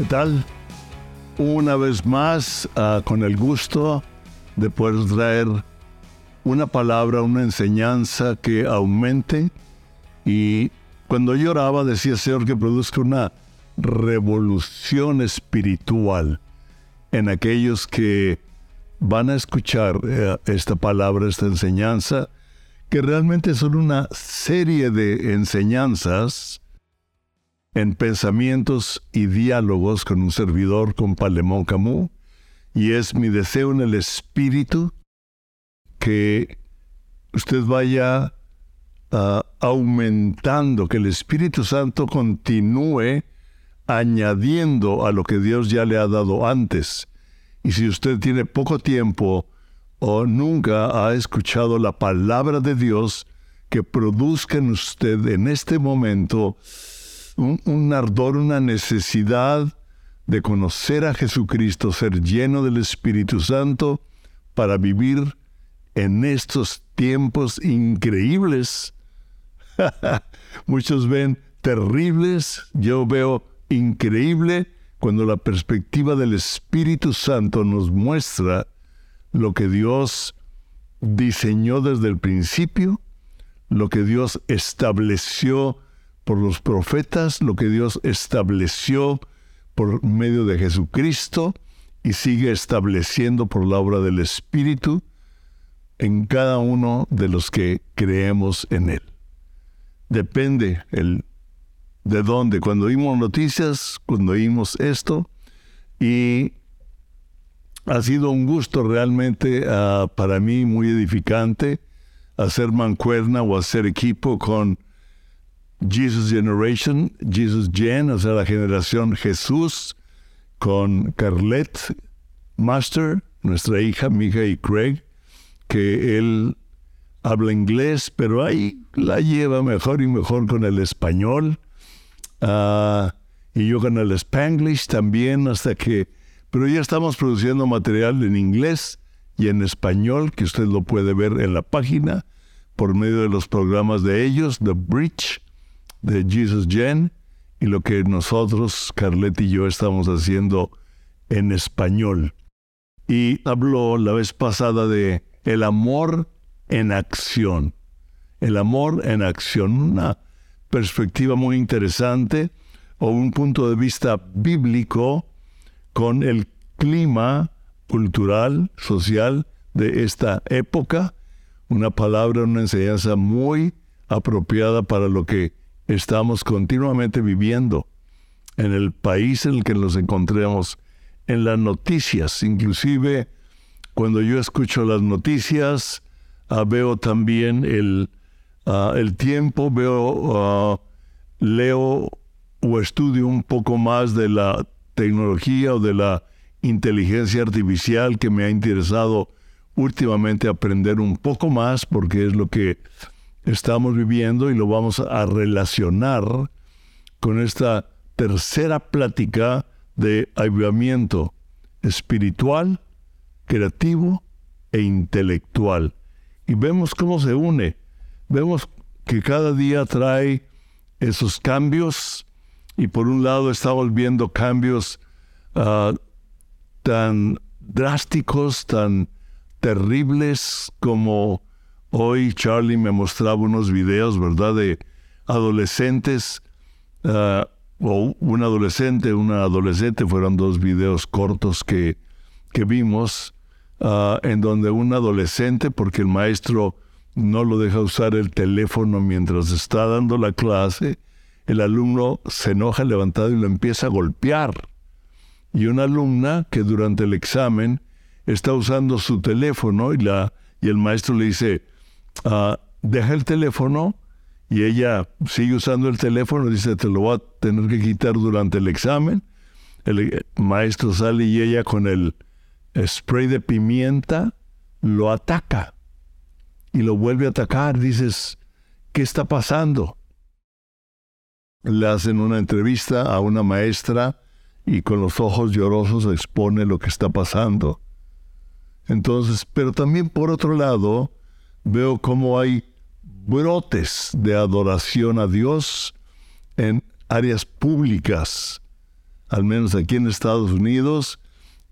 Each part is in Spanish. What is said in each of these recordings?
¿Qué tal? Una vez más, uh, con el gusto de poder traer una palabra, una enseñanza que aumente. Y cuando yo oraba, decía Señor que produzca una revolución espiritual en aquellos que van a escuchar eh, esta palabra, esta enseñanza, que realmente son una serie de enseñanzas en pensamientos y diálogos con un servidor, con Palemón Camus, y es mi deseo en el espíritu que usted vaya uh, aumentando, que el Espíritu Santo continúe añadiendo a lo que Dios ya le ha dado antes. Y si usted tiene poco tiempo o nunca ha escuchado la palabra de Dios, que produzca en usted en este momento un, ardor, una necesidad de conocer a Jesucristo, ser lleno del Espíritu Santo para vivir en estos tiempos increíbles. Muchos ven terribles, yo veo increíble cuando la perspectiva del Espíritu Santo nos muestra lo que Dios diseñó desde el principio, lo que Dios estableció por los profetas, lo que Dios estableció por medio de Jesucristo y sigue estableciendo por la obra del Espíritu en cada uno de los que creemos en Él. Depende el de dónde. Cuando oímos noticias, cuando oímos esto, y ha sido un gusto realmente uh, para mí muy edificante hacer mancuerna o hacer equipo con Jesus Generation, Jesus Gen, o sea, la generación Jesús, con Carlet Master, nuestra hija, mi y Craig, que él habla inglés, pero ahí la lleva mejor y mejor con el español. Ah, y yo con el spanglish también, hasta que... Pero ya estamos produciendo material en inglés y en español, que usted lo puede ver en la página, por medio de los programas de ellos, The Bridge, de Jesus Gen y lo que nosotros, Carlet y yo, estamos haciendo en español. Y habló la vez pasada de el amor en acción. El amor en acción, una perspectiva muy interesante o un punto de vista bíblico con el clima cultural, social de esta época, una palabra, una enseñanza muy apropiada para lo que estamos continuamente viviendo en el país en el que nos encontremos, en las noticias, inclusive cuando yo escucho las noticias, ah, veo también el, ah, el tiempo, veo, ah, leo o estudio un poco más de la tecnología o de la inteligencia artificial que me ha interesado últimamente aprender un poco más porque es lo que estamos viviendo y lo vamos a relacionar con esta tercera plática de avivamiento espiritual, creativo e intelectual. Y vemos cómo se une. Vemos que cada día trae esos cambios y por un lado estamos viendo cambios ah, tan drásticos, tan terribles como Hoy Charlie me mostraba unos videos, ¿verdad?, de adolescentes, ah, o un adolescente, una adolescente, fueron dos videos cortos que, que vimos, ah, en donde un adolescente, porque el maestro no lo deja usar el teléfono mientras está dando la clase, el alumno se enoja levantado y lo empieza a golpear. Y una alumna que durante el examen está usando su teléfono y, la, y el maestro le dice, Ah, deja el teléfono y ella sigue usando el teléfono, dice, te lo voy a tener que quitar durante el examen. El maestro sale y ella con el spray de pimienta lo ataca y lo vuelve a atacar. Dices, ¿qué está pasando? Le hacen una entrevista a una maestra y con los ojos llorosos expone lo que está pasando. Entonces, pero también por otro lado, veo cómo hay brotes de adoración a Dios en áreas públicas. al menos aquí en Estados Unidos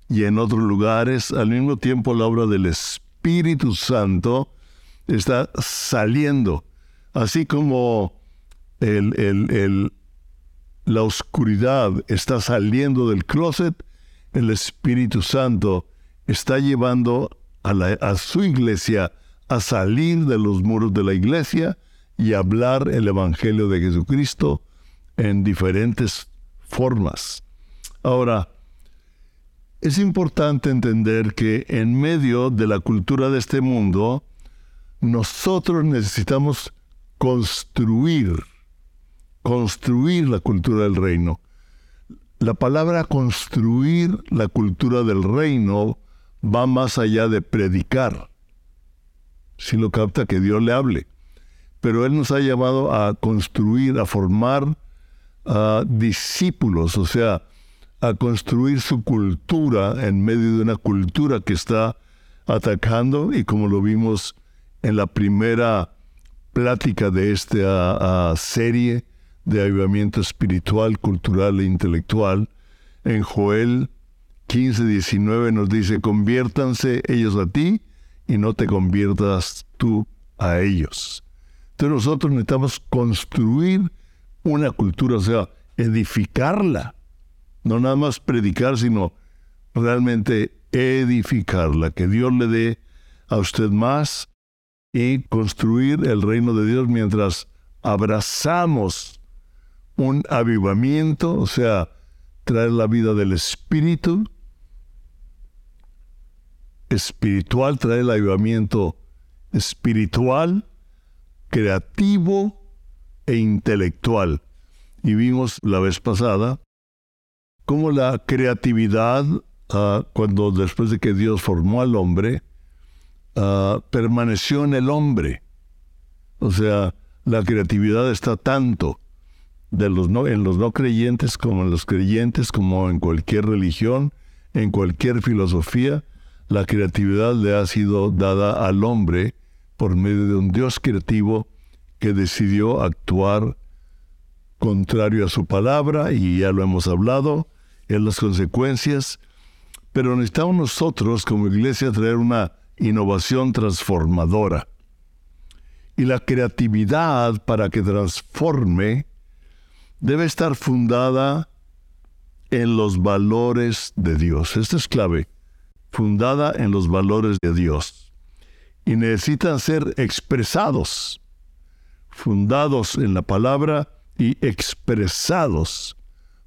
y en otros lugares, al mismo tiempo la obra del Espíritu Santo está saliendo, así como la oscuridad está saliendo del closet, el Espíritu Santo está llevando a su iglesia a salir de los muros de la iglesia y hablar el Evangelio de Jesucristo en diferentes formas. Ahora, es importante entender que en medio de la cultura de este mundo, nosotros necesitamos construir, construir la cultura del reino. La palabra construir la cultura del reino va más allá de predicar. Si lo capta, que Dios le hable. Pero Él nos ha llamado a construir, a formar a discípulos, o sea, a construir su cultura en medio de una cultura que está atacando y como lo vimos en la primera plática de esta serie de avivamiento espiritual, cultural e intelectual, en Joel 15, 19 nos dice, conviértanse ellos a ti y no te conviertas tú a ellos. Entonces nosotros necesitamos construir una cultura, o sea, edificarla. No nada más predicar, sino realmente edificarla. Que Dios le dé a usted más y construir el reino de Dios mientras abrazamos un avivamiento, o sea, traer la vida del Espíritu espiritual, traer el avivamiento espiritual, creativo e intelectual. Y vimos la vez pasada cómo la creatividad, ah, cuando después de que Dios formó al hombre, ah, permaneció en el hombre. O sea, la creatividad está tanto de los no, en los no creyentes como en los creyentes, como en cualquier religión, en cualquier filosofía, la creatividad le ha sido dada al hombre por medio de un Dios creativo que decidió actuar contrario a su palabra, y ya lo hemos hablado, en las consecuencias, pero necesitamos nosotros como iglesia traer una innovación transformadora. Y la creatividad para que transforme debe estar fundada en los valores de Dios. Esta es clave, fundada en los valores de Dios. Y necesitan ser expresados fundados en la palabra y expresados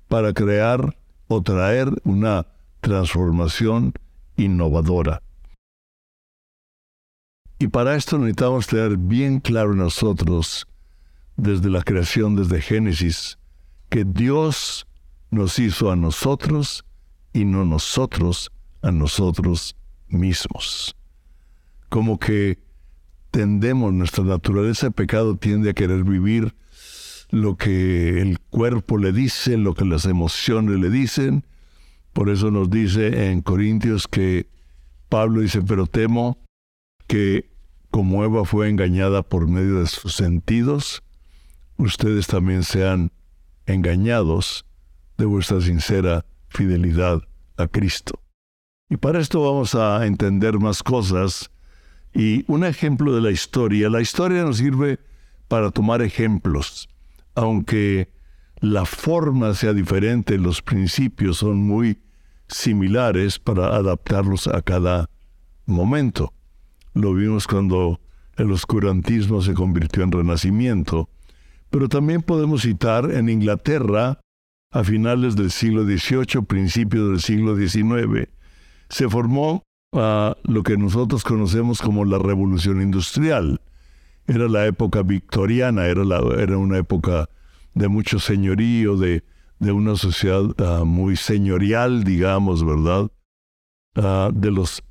para crear o traer una transformación innovadora. Y para esto necesitamos tener bien claro nosotros, desde la creación, desde Génesis, que Dios nos hizo a nosotros y no nosotros a nosotros mismos. Como que tendemos, nuestra naturaleza de pecado tiende a querer vivir lo que el cuerpo le dice, lo que las emociones le dicen. Por eso nos dice en Corintios que Pablo dice, pero temo que como Eva fue engañada por medio de sus sentidos, ustedes también sean engañados de vuestra sincera fidelidad a Cristo. Y para esto vamos a entender más cosas y un ejemplo de la historia, la historia nos sirve para tomar ejemplos, aunque la forma sea diferente, los principios son muy similares para adaptarlos a cada momento. Lo vimos cuando el oscurantismo se convirtió en renacimiento, pero también podemos citar en Inglaterra, a finales del siglo XVIII, principios del siglo XIX, se formó a lo que nosotros conocemos como la revolución industrial. Era la época victoriana, era, era una época de mucho señorío, de, de una sociedad ah, muy señorial, digamos, ¿verdad? Ah, de los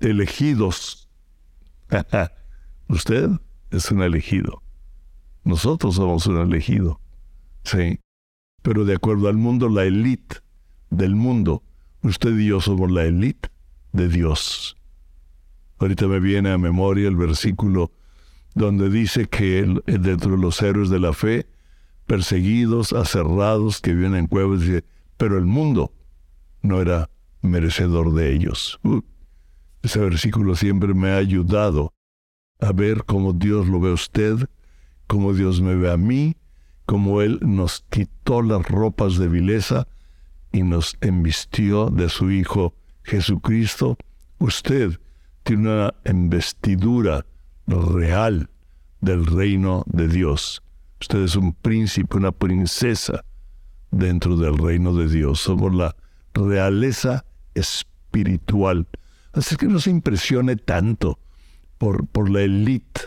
elegidos. Usted es un elegido. Nosotros somos un elegido. Sí. Pero de acuerdo al mundo, la élite del mundo, usted y yo somos la élite de Dios. Ahorita me viene a memoria el versículo donde dice que dentro de los héroes de la fe, perseguidos, aserrados, que viven en cuevas, dice, pero el mundo no era merecedor de ellos. Uh, ese versículo siempre me ha ayudado a ver cómo Dios lo ve a usted, cómo Dios me ve a mí, cómo Él nos quitó las ropas de vileza y nos envistió de su Hijo Jesucristo. Usted tiene una investidura real del reino de Dios. Usted es un príncipe, una princesa dentro del reino de Dios. Somos la realeza espiritual. Así que no se impresione tanto por, por la élite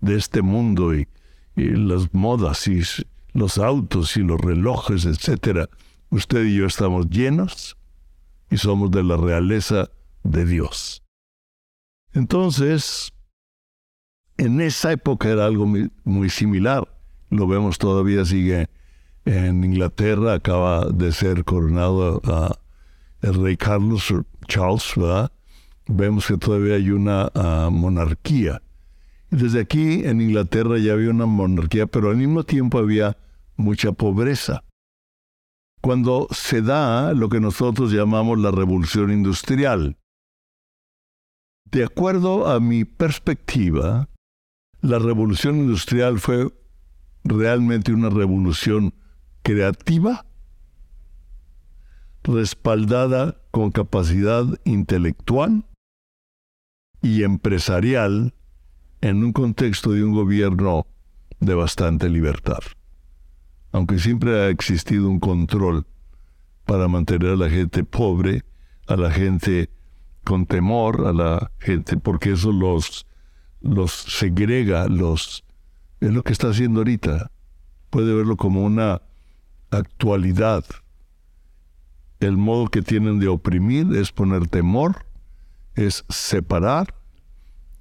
de este mundo y, las modas y los autos y los relojes, etc. Usted y yo estamos llenos y somos de la realeza de Dios. Entonces, en esa época era algo muy, similar. Lo vemos todavía, sigue en Inglaterra, acaba de ser coronado el rey Carlos Charles, ¿verdad? Vemos que todavía hay una ah, monarquía. Desde aquí en Inglaterra ya había una monarquía, pero al mismo tiempo había mucha pobreza. Cuando se da lo que nosotros llamamos la revolución industrial, de acuerdo a mi perspectiva, la revolución industrial fue realmente una revolución creativa, respaldada con capacidad intelectual y empresarial en un contexto de un gobierno de bastante libertad. Aunque siempre ha existido un control para mantener a la gente pobre, a la gente con temor, a la gente, porque eso los los segrega, los... Es lo que está haciendo ahorita. Puede verlo como una actualidad. El modo que tienen de oprimir es poner temor, es separar,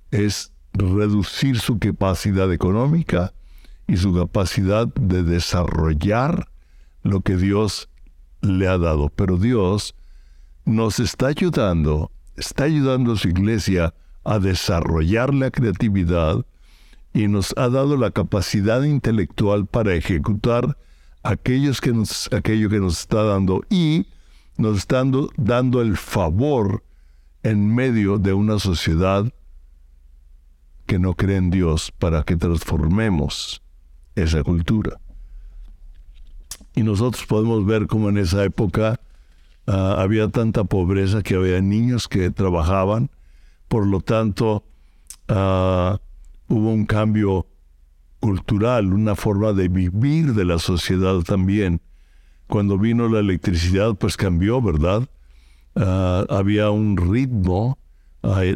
es reducir su capacidad económica y su capacidad de desarrollar lo que Dios le ha dado. Pero Dios nos está ayudando, está ayudando a su iglesia a desarrollar la creatividad y nos ha dado la capacidad intelectual para ejecutar aquellos que nos, aquello que nos está dando y nos está dando el favor en medio de una sociedad que no cree en Dios para que transformemos esa cultura. Y nosotros podemos ver cómo en esa época ah, había tanta pobreza que había niños que trabajaban por lo tanto, ah, hubo un cambio cultural, una forma de vivir de la sociedad también. Cuando vino la electricidad, pues cambió, ¿verdad? Ah, había un ritmo,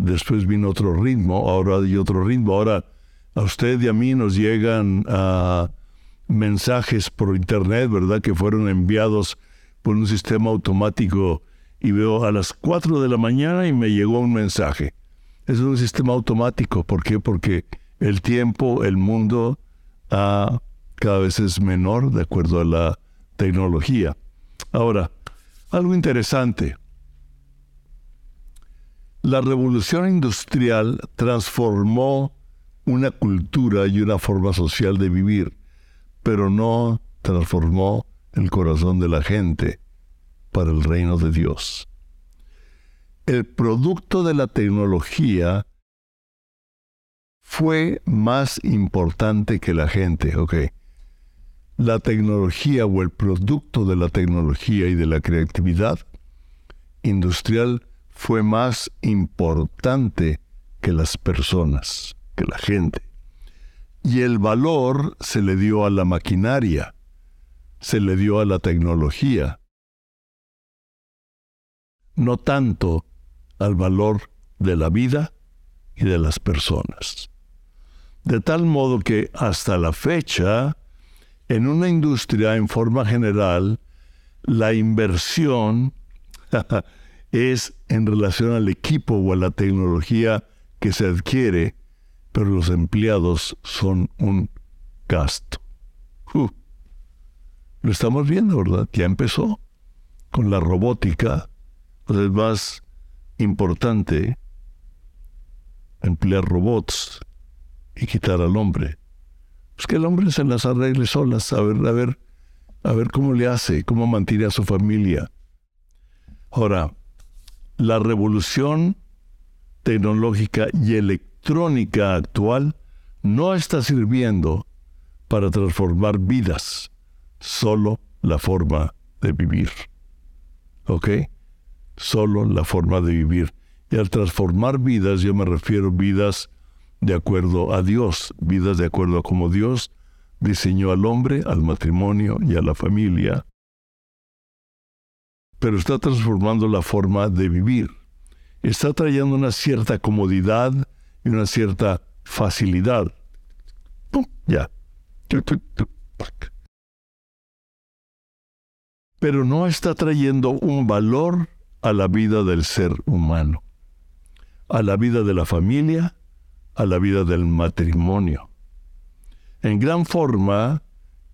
después vino otro ritmo, ahora hay otro ritmo. Ahora a usted y a mí nos llegan ah, mensajes por internet, ¿verdad? Que fueron enviados por un sistema automático y veo a las 4 de la mañana y me llegó un mensaje es un sistema automático. ¿Por qué? Porque el tiempo, el mundo ah, cada vez es menor de acuerdo a la tecnología. Ahora, algo interesante. La revolución industrial transformó una cultura y una forma social de vivir, pero no transformó el corazón de la gente para el reino de Dios el producto de la tecnología fue más importante que la gente, ok. La tecnología o el producto de la tecnología y de la creatividad industrial fue más importante que las personas, que la gente. Y el valor se le dio a la maquinaria, se le dio a la tecnología, no tanto al valor de la vida y de las personas. De tal modo que hasta la fecha, en una industria en forma general, la inversión es en relación al equipo o a la tecnología que se adquiere, pero los empleados son un gasto. lo estamos viendo, ¿verdad? Ya empezó con la robótica, pues es más importante emplear robots y quitar al hombre. Pues que el hombre se las arregle solas, a ver, a ver a ver cómo le hace, cómo mantiene a su familia. Ahora, la revolución tecnológica y electrónica actual no está sirviendo para transformar vidas, solo la forma de vivir. ¿Ok? Solo la forma de vivir. Y al transformar vidas, yo me refiero vidas de acuerdo a Dios, vidas de acuerdo a cómo Dios diseñó al hombre, al matrimonio y a la familia. Pero está transformando la forma de vivir. Está trayendo una cierta comodidad y una cierta facilidad. ¡Pum! Ya. Pero no está trayendo un valor a la vida del ser humano, a la vida de la familia, a la vida del matrimonio. En gran forma,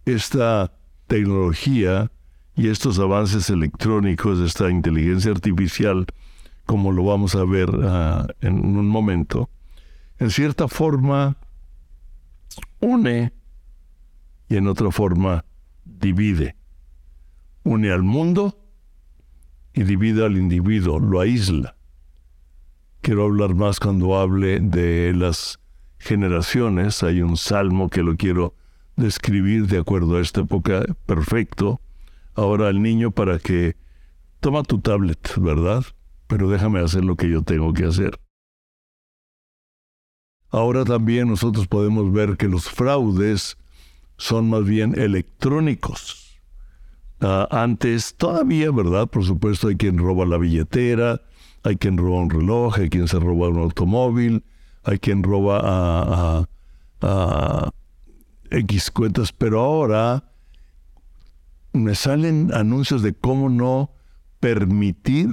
esta tecnología y estos avances electrónicos, esta inteligencia artificial, como lo vamos a ver ah, en un momento, en cierta forma une y en otra forma divide. Une al mundo y divide al individuo, lo aísla. Quiero hablar más cuando hable de las generaciones. Hay un salmo que lo quiero describir de acuerdo a esta época perfecto. Ahora el niño para que toma tu tablet, ¿verdad? Pero déjame hacer lo que yo tengo que hacer. Ahora también nosotros podemos ver que los fraudes son más bien electrónicos. Ah, antes todavía, ¿verdad? Por supuesto hay quien roba la billetera, hay quien roba un reloj, hay quien se roba un automóvil, hay quien roba a, a X cuentas, pero ahora me salen anuncios de cómo no permitir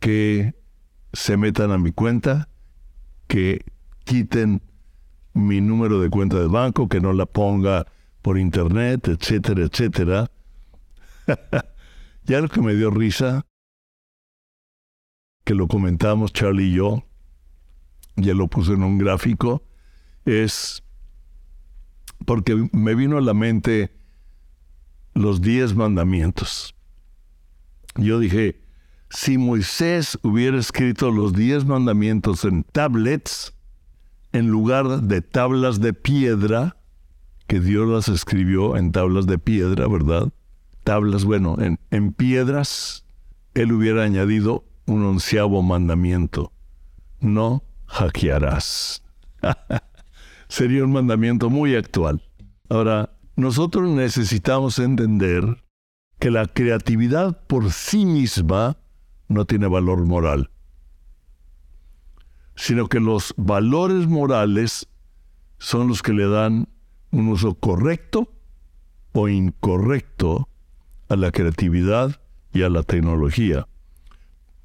que se metan a mi cuenta, que quiten mi número de cuenta de banco, que no la ponga por internet, etcétera, etcétera. ya lo que me dio risa, que lo comentamos Charlie y yo, ya lo puse en un gráfico, es porque me vino a la mente los diez mandamientos. Yo dije, si Moisés hubiera escrito los diez mandamientos en tablets, en lugar de tablas de piedra, que Dios las escribió en tablas de piedra, ¿verdad? Tablas, bueno, en, piedras, Él hubiera añadido un onceavo mandamiento. No hackearás. Sería un mandamiento muy actual. Ahora, nosotros necesitamos entender que la creatividad por sí misma no tiene valor moral, sino que los valores morales son los que le dan un uso correcto o incorrecto a la creatividad y a la tecnología.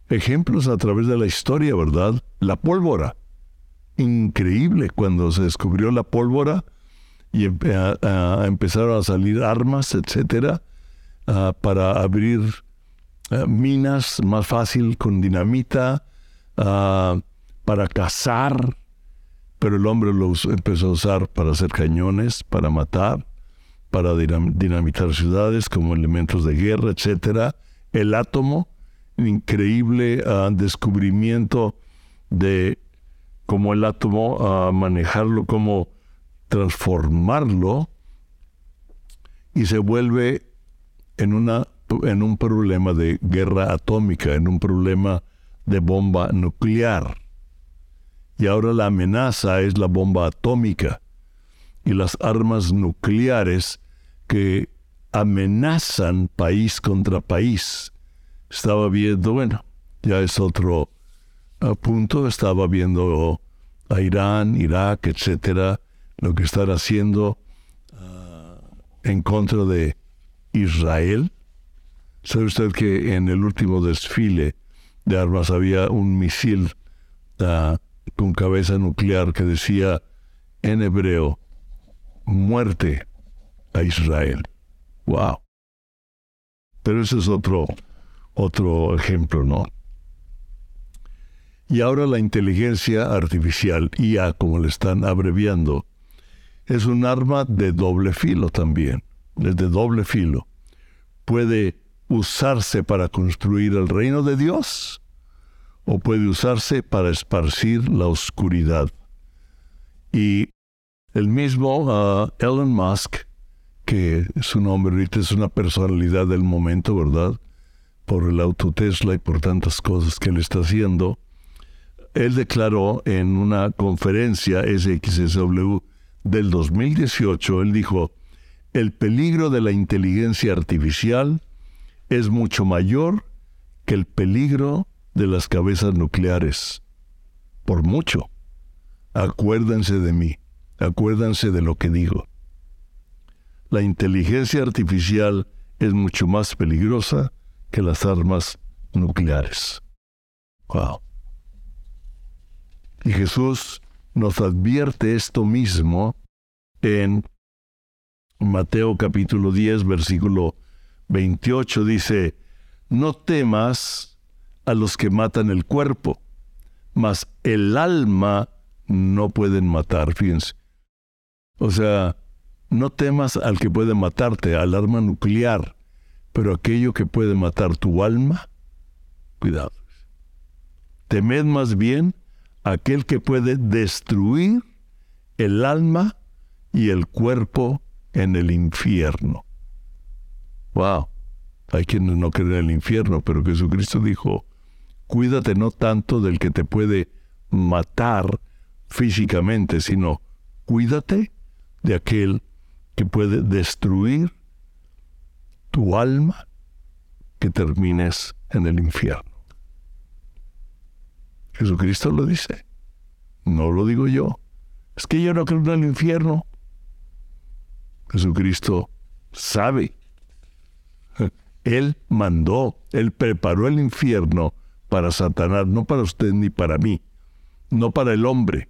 Ejemplos a través de la historia, ¿verdad? La pólvora. Increíble cuando se descubrió la pólvora y empezaron a salir armas, etcétera, ah, para abrir ah, minas más fácil con dinamita, ah, para cazar, pero el hombre lo empezó a usar para hacer cañones, para matar, para dinamitar ciudades como elementos de guerra, etcétera. El átomo, increíble descubrimiento de cómo el átomo, manejarlo, cómo transformarlo y se vuelve en, una, en un problema de guerra atómica, en un problema de bomba nuclear. Y ahora la amenaza es la bomba atómica y las armas nucleares que amenazan país contra país. Estaba viendo, bueno, ya es otro punto, estaba viendo a Irán, Irak, etcétera, lo que están haciendo ah, en contra de Israel. ¿Sabe usted que en el último desfile de armas había un misil ah, con cabeza nuclear que decía en hebreo, muerte a Israel? ¡Wow! Pero ese es otro, otro ejemplo, ¿no? Y ahora la inteligencia artificial, IA como le están abreviando, es un arma de doble filo también. es de doble filo, puede usarse para construir el reino de Dios o puede usarse para esparcir la oscuridad. Y el mismo uh, Elon Musk, que su nombre ahorita es una personalidad del momento, ¿verdad? Por el auto Tesla y por tantas cosas que él está haciendo, él declaró en una conferencia SXSW del 2018, él dijo, el peligro de la inteligencia artificial es mucho mayor que el peligro de las cabezas nucleares. Por mucho. Acuérdense de mí, acuérdense de lo que digo. La inteligencia artificial es mucho más peligrosa que las armas nucleares. Wow. Y Jesús nos advierte esto mismo en Mateo capítulo 10, versículo 28 dice, no temas a los que matan el cuerpo, mas el alma no pueden matar, fíjense. O sea, no temas al que puede matarte, al arma nuclear, pero aquello que puede matar tu alma, cuidado. Temed más bien aquel que puede destruir el alma y el cuerpo en el infierno. Wow. Hay quienes no creen en el infierno, pero Jesucristo dijo, cuídate no tanto del que te puede matar físicamente, sino cuídate de aquel que puede destruir tu alma que termines en el infierno. Jesucristo lo dice. No lo digo yo. Es que yo no creo en el infierno. Jesucristo sabe él mandó, Él preparó el infierno para Satanás, no para usted ni para mí, no para el hombre.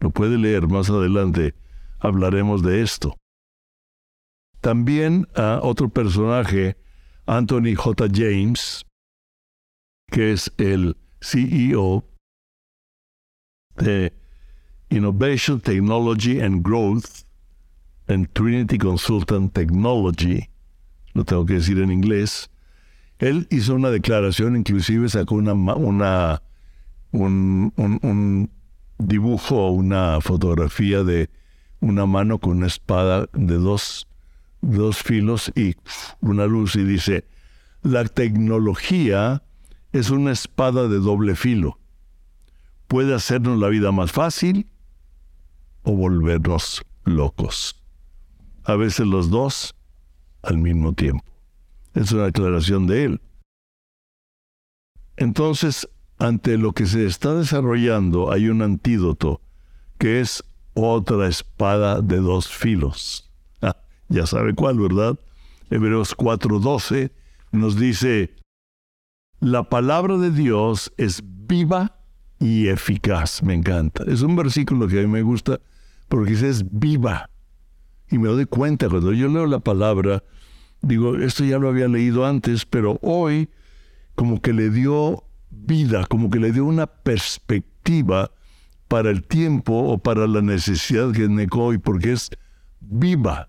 Lo puede leer más adelante, hablaremos de esto. También a otro personaje, Anthony J. James, que es el CEO de Innovation Technology and Growth en Trinity Consultant Technology, lo tengo que decir en inglés, él hizo una declaración, inclusive sacó una, una un, un, dibujo una fotografía de una mano con una espada de dos, dos filos y una luz y dice, la tecnología es una espada de doble filo. Puede hacernos la vida más fácil o volvernos locos. A veces los dos al mismo tiempo. Es una declaración de él. Entonces, ante lo que se está desarrollando hay un antídoto, que es otra espada de dos filos. Ah, ya sabe cuál, ¿verdad? Hebreos 4:12 nos dice, la palabra de Dios es viva y eficaz. Me encanta. Es un versículo que a mí me gusta porque dice es viva. Y me doy cuenta cuando yo leo la palabra, digo, esto ya lo había leído antes, pero hoy como que le dio vida, como que le dio una perspectiva para el tiempo o para la necesidad que tiene hoy, porque es viva.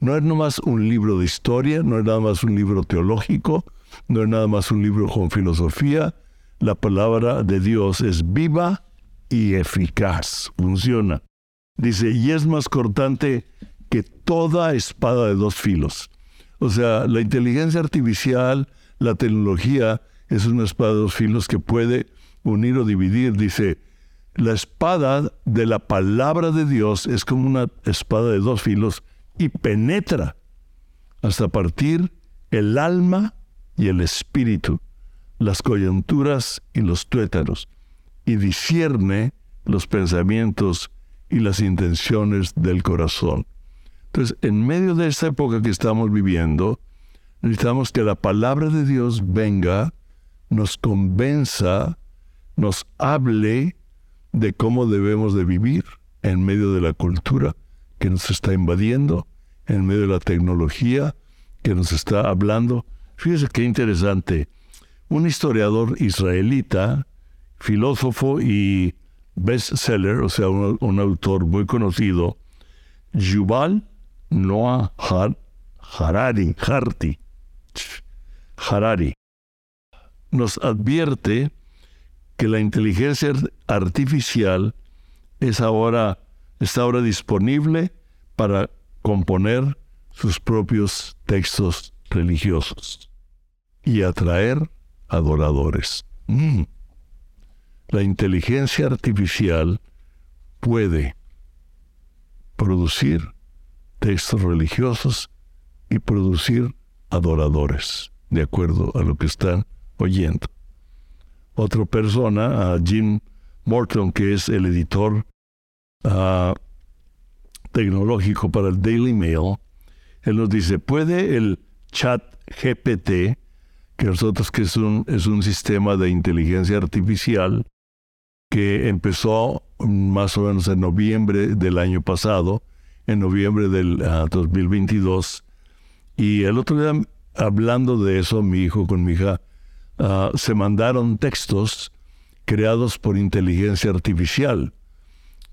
No es nomás un libro de historia, no es nada más un libro teológico, no es nada más un libro con filosofía. La palabra de Dios es viva y eficaz, funciona. Dice, y es más cortante que toda espada de dos filos. O sea, la inteligencia artificial, la tecnología, es una espada de dos filos que puede unir o dividir. Dice, la espada de la palabra de Dios es como una espada de dos filos y penetra hasta partir el alma y el espíritu, las coyunturas y los tuétanos, y discierne los pensamientos y las intenciones del corazón. Entonces, en medio de esta época que estamos viviendo, necesitamos que la palabra de Dios venga, nos convenza, nos hable de cómo debemos de vivir en medio de la cultura que nos está invadiendo, en medio de la tecnología que nos está hablando. Fíjese qué interesante. Un historiador israelita, filósofo y bestseller, o sea, un, autor muy conocido, Yuval Noah Harari, Harti, Harari, nos advierte que la inteligencia artificial es ahora, está ahora disponible para componer sus propios textos religiosos y atraer adoradores. Mm. La inteligencia artificial puede producir textos religiosos y producir adoradores, de acuerdo a lo que están oyendo. Otra persona, Jim Morton, que es el editor ah, tecnológico para el Daily Mail, él nos dice, ¿puede el chat GPT, que nosotros que es un, es un sistema de inteligencia artificial que empezó más o menos en noviembre del año pasado, en noviembre del 2022, ah, y el otro día hablando de eso, mi hijo con mi hija, ah, se mandaron textos creados por inteligencia artificial,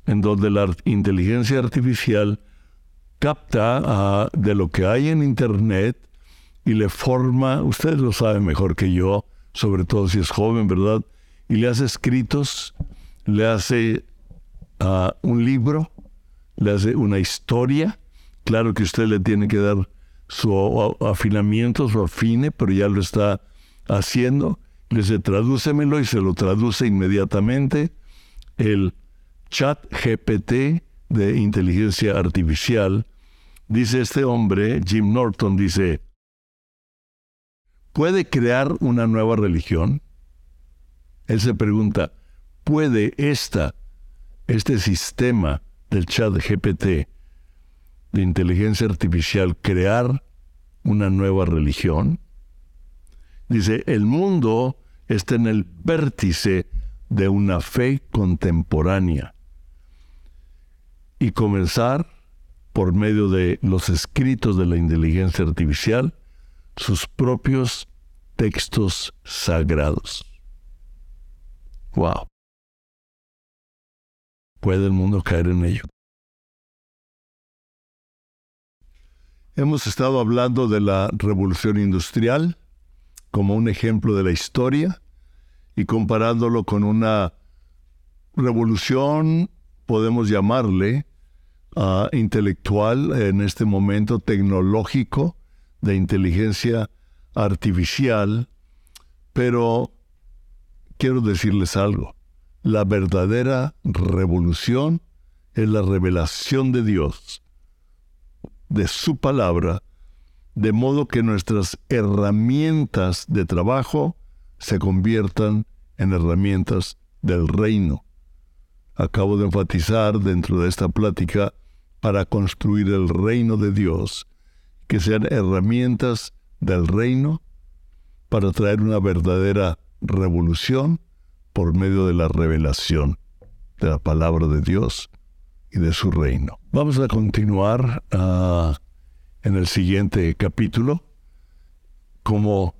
en donde la inteligencia artificial capta ah, de lo que hay en Internet y le forma, ustedes lo saben mejor que yo, sobre todo si es joven, ¿verdad? Y le hace escritos, le hace un libro, le hace una historia. Claro que usted le tiene que dar su afinamiento, su afine, pero ya lo está haciendo. Le dice, tradúcemelo y se lo traduce inmediatamente. El chat GPT de inteligencia artificial, dice este hombre, Jim Norton, dice, ¿puede crear una nueva religión? Él se pregunta, ¿puede esta, este sistema del chat GPT de inteligencia artificial crear una nueva religión? Dice, el mundo está en el vértice de una fe contemporánea y comenzar por medio de los escritos de la inteligencia artificial sus propios textos sagrados. Wow. ¿Puede el mundo caer en ello? Hemos estado hablando de la revolución industrial como un ejemplo de la historia y comparándolo con una revolución, podemos llamarle, uh, intelectual en este momento tecnológico de inteligencia artificial, pero quiero decirles algo, la verdadera revolución es la revelación de Dios de su palabra, de modo que nuestras herramientas de trabajo se conviertan en herramientas del reino. Acabo de enfatizar dentro de esta plática para construir el reino de Dios, que sean herramientas del reino para traer una verdadera revolución por medio de la revelación de la palabra de Dios y de su reino. Vamos a continuar ah, en el siguiente capítulo, como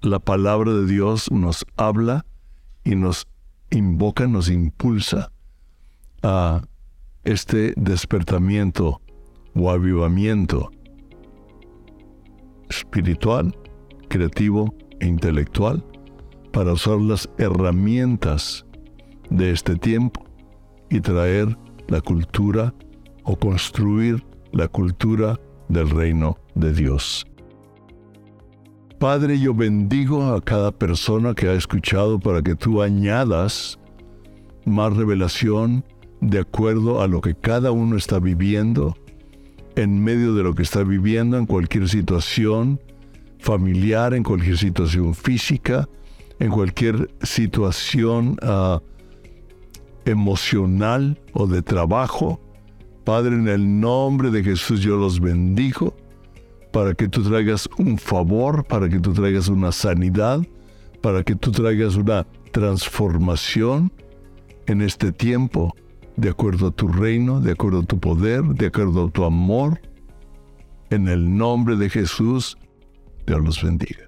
la palabra de Dios nos habla y nos invoca, nos impulsa a este despertamiento o avivamiento espiritual, creativo e intelectual para usar las herramientas de este tiempo y traer la cultura o construir la cultura del reino de Dios. Padre, yo bendigo a cada persona que ha escuchado para que tú añadas más revelación de acuerdo a lo que cada uno está viviendo, en medio de lo que está viviendo, en cualquier situación familiar, en cualquier situación física, en cualquier situación uh, emocional o de trabajo. Padre, en el nombre de Jesús yo los bendigo para que tú traigas un favor, para que tú traigas una sanidad, para que tú traigas una transformación en este tiempo, de acuerdo a tu reino, de acuerdo a tu poder, de acuerdo a tu amor. En el nombre de Jesús, Dios los bendiga.